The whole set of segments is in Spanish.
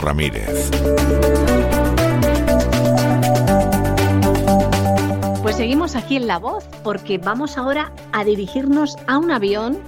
Ramírez. Pues seguimos aquí en La Voz porque vamos ahora a dirigirnos a un avión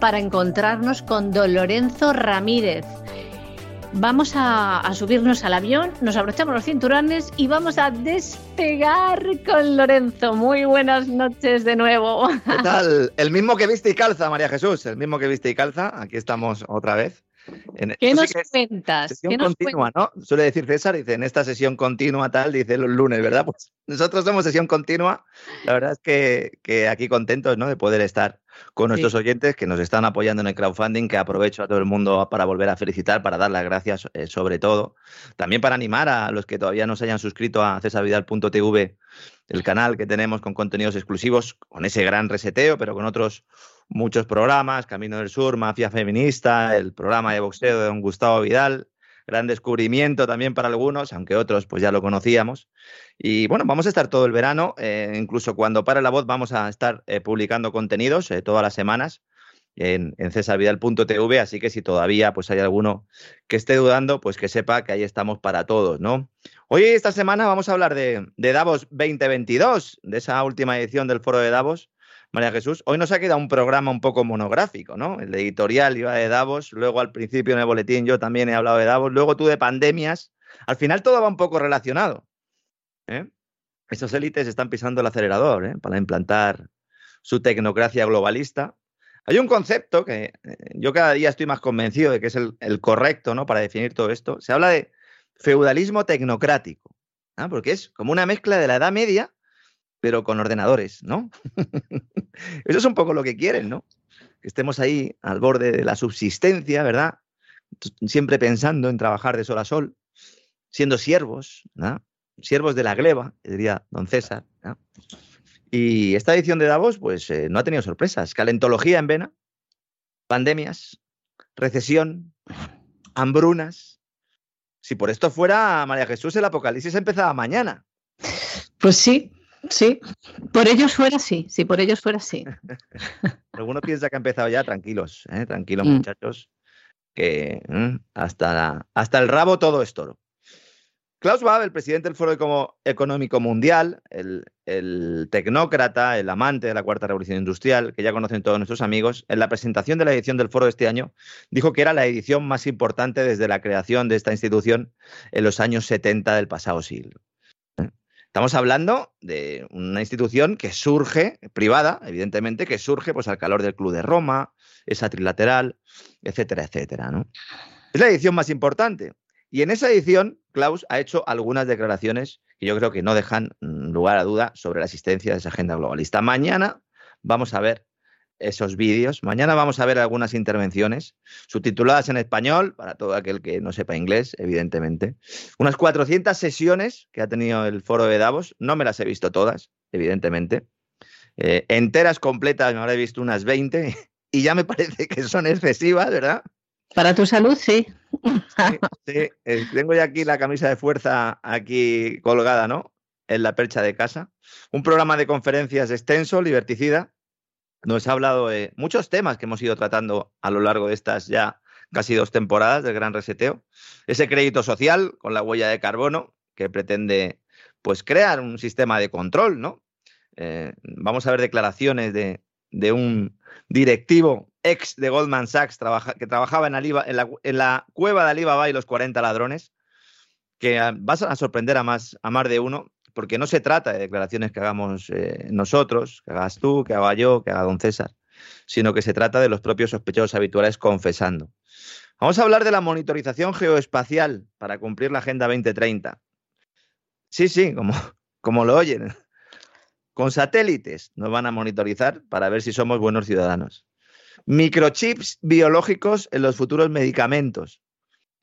para encontrarnos con Don Lorenzo Ramírez. Vamos a, subirnos al avión, nos abrochamos los cinturones y vamos a despegar con Lorenzo. Muy buenas noches de nuevo. ¿Qué tal? El mismo que viste y calza, María Jesús, el mismo que viste y calza. Aquí estamos otra vez. ¿Qué nos cuentas? Sesión continua, ¿no? Suele decir César, dice, en esta sesión continua tal, dice los lunes, ¿verdad? Pues nosotros somos sesión continua. La verdad es que, aquí contentos, ¿no? De poder estar con nuestros oyentes que nos están apoyando en el crowdfunding, que aprovecho a todo el mundo para volver a felicitar, para dar las gracias eh, sobre todo. También para animar a los que todavía no se hayan suscrito a cesarvidal.tv, el canal que tenemos con contenidos exclusivos, con ese gran reseteo, pero con otros muchos programas, Camino del Sur, Mafia Feminista, el programa de boxeo de don Gustavo Vidal, gran descubrimiento también para algunos, aunque otros pues ya lo conocíamos. Y bueno, vamos a estar todo el verano, eh, incluso cuando pare la voz vamos a estar eh, publicando contenidos eh, todas las semanas en, en cesarvidal.tv, así que si todavía pues hay alguno que esté dudando, pues que sepa que ahí estamos para todos, ¿no? Hoy, esta semana, vamos a hablar de, de Davos 2022, de esa última edición del Foro de Davos, María Jesús. Hoy nos ha quedado un programa un poco monográfico, ¿no? El editorial iba de Davos, luego al principio en el boletín yo también he hablado de Davos, luego tú de pandemias. Al final todo va un poco relacionado. ¿eh? Élites están pisando el acelerador ¿eh? para implantar su tecnocracia globalista. Hay un concepto que eh, yo cada día estoy más convencido de que es el, correcto ¿no? para definir todo esto. Se habla de feudalismo tecnocrático, porque es como una mezcla de la Edad Media, pero con ordenadores, ¿no? Eso es un poco lo que quieren, ¿no? Que estemos ahí al borde de la subsistencia, ¿verdad? Siempre pensando en trabajar de sol a sol, siendo siervos, ¿no? siervos de la gleba, diría don César. Y esta edición de Davos, pues eh, no ha tenido sorpresas. Calentología en vena, pandemias, recesión, hambrunas. Si por esto fuera María Jesús, el apocalipsis empezaba mañana. Pues sí, sí. Por ellos fuera sí, si por ellos fuera sí. Alguno piensa que ha empezado ya, tranquilos, ¿eh? tranquilos mm. muchachos, que mm, hasta, hasta el rabo todo es toro. Klaus Schwab, el presidente del Foro Económico Mundial, el, tecnócrata, el amante de la Cuarta Revolución Industrial, que ya conocen todos nuestros amigos, en la presentación de la edición del foro de este año, dijo que era la edición más importante desde la creación de esta institución en los años 70 del pasado siglo. Estamos hablando de una institución que surge, privada, evidentemente, que surge pues, al calor del Club de Roma, esa trilateral, etcétera, etcétera. ¿no? Es la edición más importante. Y en esa edición, Klaus ha hecho algunas declaraciones que yo creo que no dejan mm, lugar a duda sobre la existencia de esa agenda globalista. Mañana vamos a ver esos vídeos. Mañana vamos a ver algunas intervenciones subtituladas en español, para todo aquel que no sepa inglés, evidentemente. Unas 400 sesiones que ha tenido el foro de Davos. No me las he visto todas, evidentemente. Eh, enteras, completas, me habré visto unas 20 y ya me parece que son excesivas, ¿verdad? Para tu salud, sí. Sí, eh, tengo ya aquí la camisa de fuerza aquí colgada, ¿no? En la percha de casa. Un programa de conferencias extenso, liberticida. Nos ha hablado de muchos temas que hemos ido tratando a lo largo de estas ya casi dos temporadas del Gran Reseteo. Ese crédito social con la huella de carbono que pretende pues crear un sistema de control, ¿no? Eh, vamos a ver declaraciones de, de un directivo ex de Goldman Sachs que trabajaba en, en, la, cueva de Alibaba y los 40 ladrones, que ah, vas a sorprender a más, a más de uno, porque no se trata de declaraciones que hagamos eh, nosotros, que hagas tú, que haga yo, que haga don César, sino que se trata de los propios sospechosos habituales confesando. Vamos a hablar de la monitorización geoespacial para cumplir la Agenda 2030. Sí, sí, como, como lo oyen. Con satélites nos van a monitorizar para ver si somos buenos ciudadanos. Microchips biológicos en los futuros medicamentos,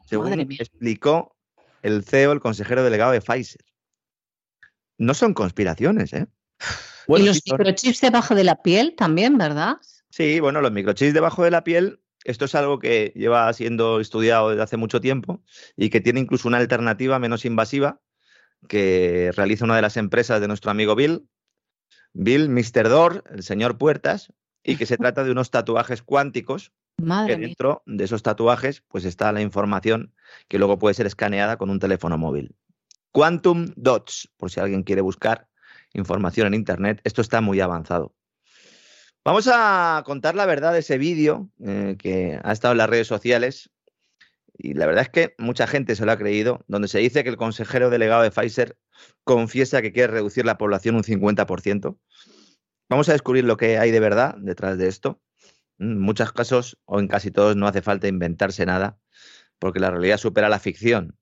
según explicó el CEO, el consejero delegado de Pfizer. No son conspiraciones, ¿eh? y los microchips debajo de la piel también, ¿verdad? Sí, bueno, los microchips debajo de la piel, esto es algo que lleva siendo estudiado desde hace mucho tiempo y que tiene incluso una alternativa menos invasiva que realiza una de las empresas de nuestro amigo Bill, Bill, Mr. Door, el señor Puertas, y que se trata de unos tatuajes cuánticos. Madre que dentro de esos tatuajes pues está la información que luego puede ser escaneada con un teléfono móvil. Quantum Dots, por si alguien quiere buscar información en Internet, esto está muy avanzado. Vamos a contar la verdad de ese vídeo eh, que ha estado en las redes sociales y la verdad es que mucha gente se lo ha creído, donde se dice que el consejero delegado de Pfizer confiesa que quiere reducir la población un 50%. Vamos a descubrir lo que hay de verdad detrás de esto. En muchos casos, o en casi todos, no hace falta inventarse nada, porque la realidad supera la ficción.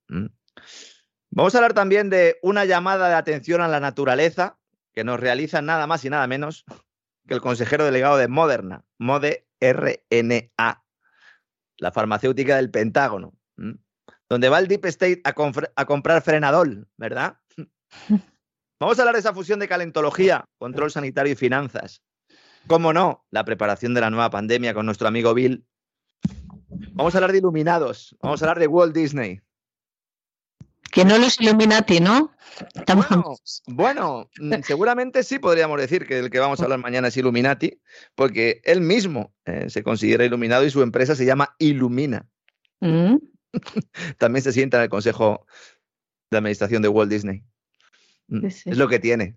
Vamos a hablar también de una llamada de atención a la naturaleza que nos realiza nada más y nada menos que el consejero delegado de Moderna, Mode RNA, la farmacéutica del Pentágono, donde va el Deep State a, a comprar frenadol, ¿verdad? Vamos a hablar de esa fusión de calentología, control sanitario y finanzas. ¿Cómo no? La preparación de la nueva pandemia con nuestro amigo Bill. Vamos a hablar de iluminados. Vamos a hablar de Walt Disney. Que no los Illuminati, ¿no? Bueno, mm, seguramente sí podríamos decir que el que vamos a hablar mañana es Illuminati, porque él mismo eh, se considera iluminado y su empresa se llama Illumina. Mm. También se sienta en el Consejo de Administración de Walt Disney. Mm, es lo que tiene.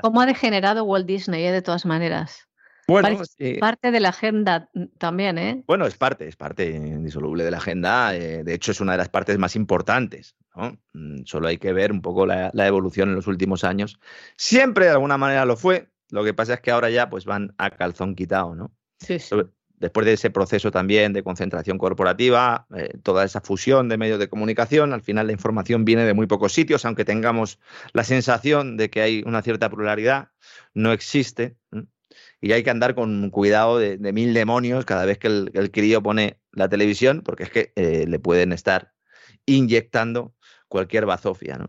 ¿Cómo, ha degenerado Walt Disney, eh, de todas maneras? Bueno, parte de la agenda también, ¿eh? Bueno, es parte, es parte indisoluble de la agenda. Eh, de hecho, es una de las partes más importantes Mm, solo hay que ver un poco la, evolución en los últimos años. Siempre de alguna manera lo fue. Lo que pasa es que ahora ya pues van a calzón quitado, ¿no? Sí, Después de ese proceso también de concentración corporativa, eh, toda esa fusión de medios de comunicación, al final la información viene de muy pocos sitios, aunque tengamos la sensación de que hay una cierta pluralidad, no existe. Y hay que andar con cuidado de, mil demonios cada vez que el, crío pone la televisión, porque es que eh, le pueden estar inyectando cualquier bazofia, ¿no?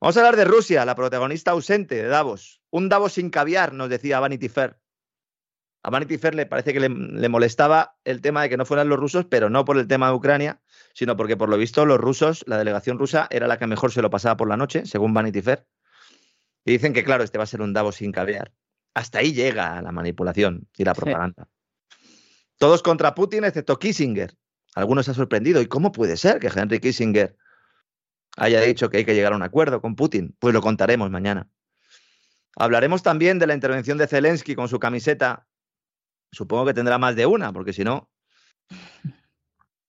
Vamos a hablar de Rusia, la protagonista ausente de Davos. Un Davos sin caviar, nos decía Vanity Fair. A Vanity Fair le parece que le, molestaba el tema de que no fueran los rusos, pero no por el tema de Ucrania, sino porque por lo visto los rusos, la delegación rusa, era la que mejor se lo pasaba por la noche, según Vanity Fair. Y dicen que, claro, este va a ser un Davos sin caviar. Hasta ahí llega la manipulación y la propaganda. Todos contra Putin, excepto Kissinger. Algunos se ha sorprendido. ¿Y cómo puede ser que Henry Kissinger haya dicho que hay que llegar a un acuerdo con Putin. Pues lo contaremos mañana. Hablaremos también de la intervención de Zelensky con su camiseta. Supongo que tendrá más de una, porque si no,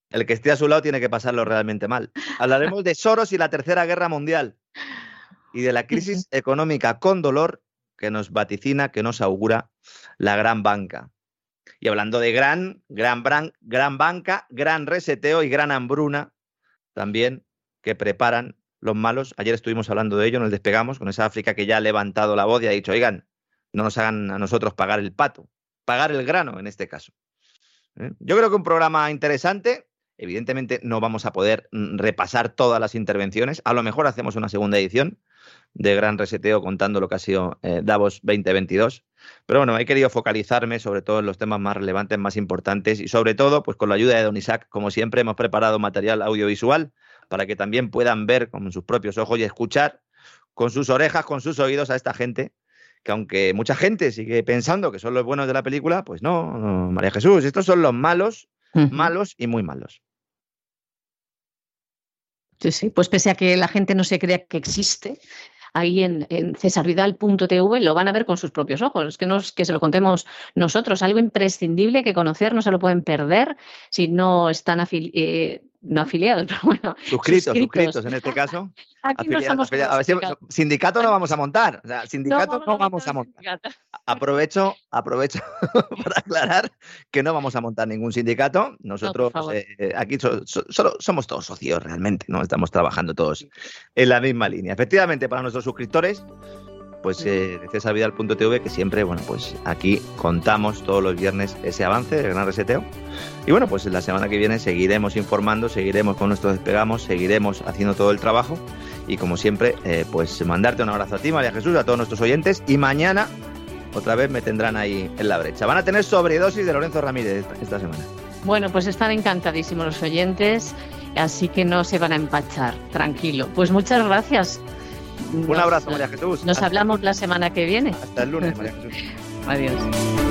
el que esté a su lado tiene que pasarlo realmente mal. Hablaremos de Soros y la Tercera Guerra Mundial y de la crisis económica con dolor que nos vaticina, que nos augura la gran banca. Y hablando de gran, gran, gran banca, gran reseteo y gran hambruna, también que preparan los malos. Ayer estuvimos hablando de ello, nos despegamos con esa África que ya ha levantado la voz y ha dicho, oigan, no nos hagan a nosotros pagar el pato, pagar el grano en este caso. ¿Eh? Yo creo que un programa interesante. Evidentemente no vamos a poder mm, repasar todas las intervenciones. A lo mejor hacemos una segunda edición de Gran Reseteo contando lo que ha sido eh, Davos 2022. Pero bueno, he querido focalizarme sobre todo en los temas más relevantes, más importantes y sobre todo, pues con la ayuda de Don Isaac, como siempre, hemos preparado material audiovisual para que también puedan ver con sus propios ojos y escuchar con sus orejas, con sus oídos a esta gente, que aunque mucha gente sigue pensando que son los buenos de la película, pues no, María Jesús, estos son los malos, malos y muy malos. Sí, sí, pues pese a que la gente no se crea que existe, ahí en, en cesarvidal.tv lo van a ver con sus propios ojos. Es que, nos, que se lo contemos nosotros, algo imprescindible que conocer, no se lo pueden perder si no están afiliados. Eh, no afiliados, pero bueno. Suscritos, suscritos, en este caso. Aquí no estamos sindicato no vamos a montar. O sea, sindicato no, vamos a montar. Aprovecho, aprovecho para aclarar que no vamos a montar ningún sindicato. Nosotros eh, aquí solo somos todos socios realmente, ¿no? Estamos trabajando todos en la misma línea. Efectivamente, para nuestros suscriptores, pues eh, de cesarvidal.tv, que siempre, bueno, pues aquí contamos todos los viernes ese avance del gran reseteo. Y bueno, pues la semana que viene seguiremos informando, seguiremos con nuestros despegamos, seguiremos haciendo todo el trabajo. Y como siempre, eh, pues mandarte un abrazo a ti, María Jesús, a todos nuestros oyentes. Y mañana otra vez me tendrán ahí en la brecha. Van a tener sobredosis de Lorenzo Ramírez esta semana. Bueno, pues están encantadísimos los oyentes, así que no se van a empachar, tranquilo. Pues muchas gracias. Un abrazo, María Jesús. Nos hablamos la semana que viene. Hasta el lunes, María Jesús. Adiós.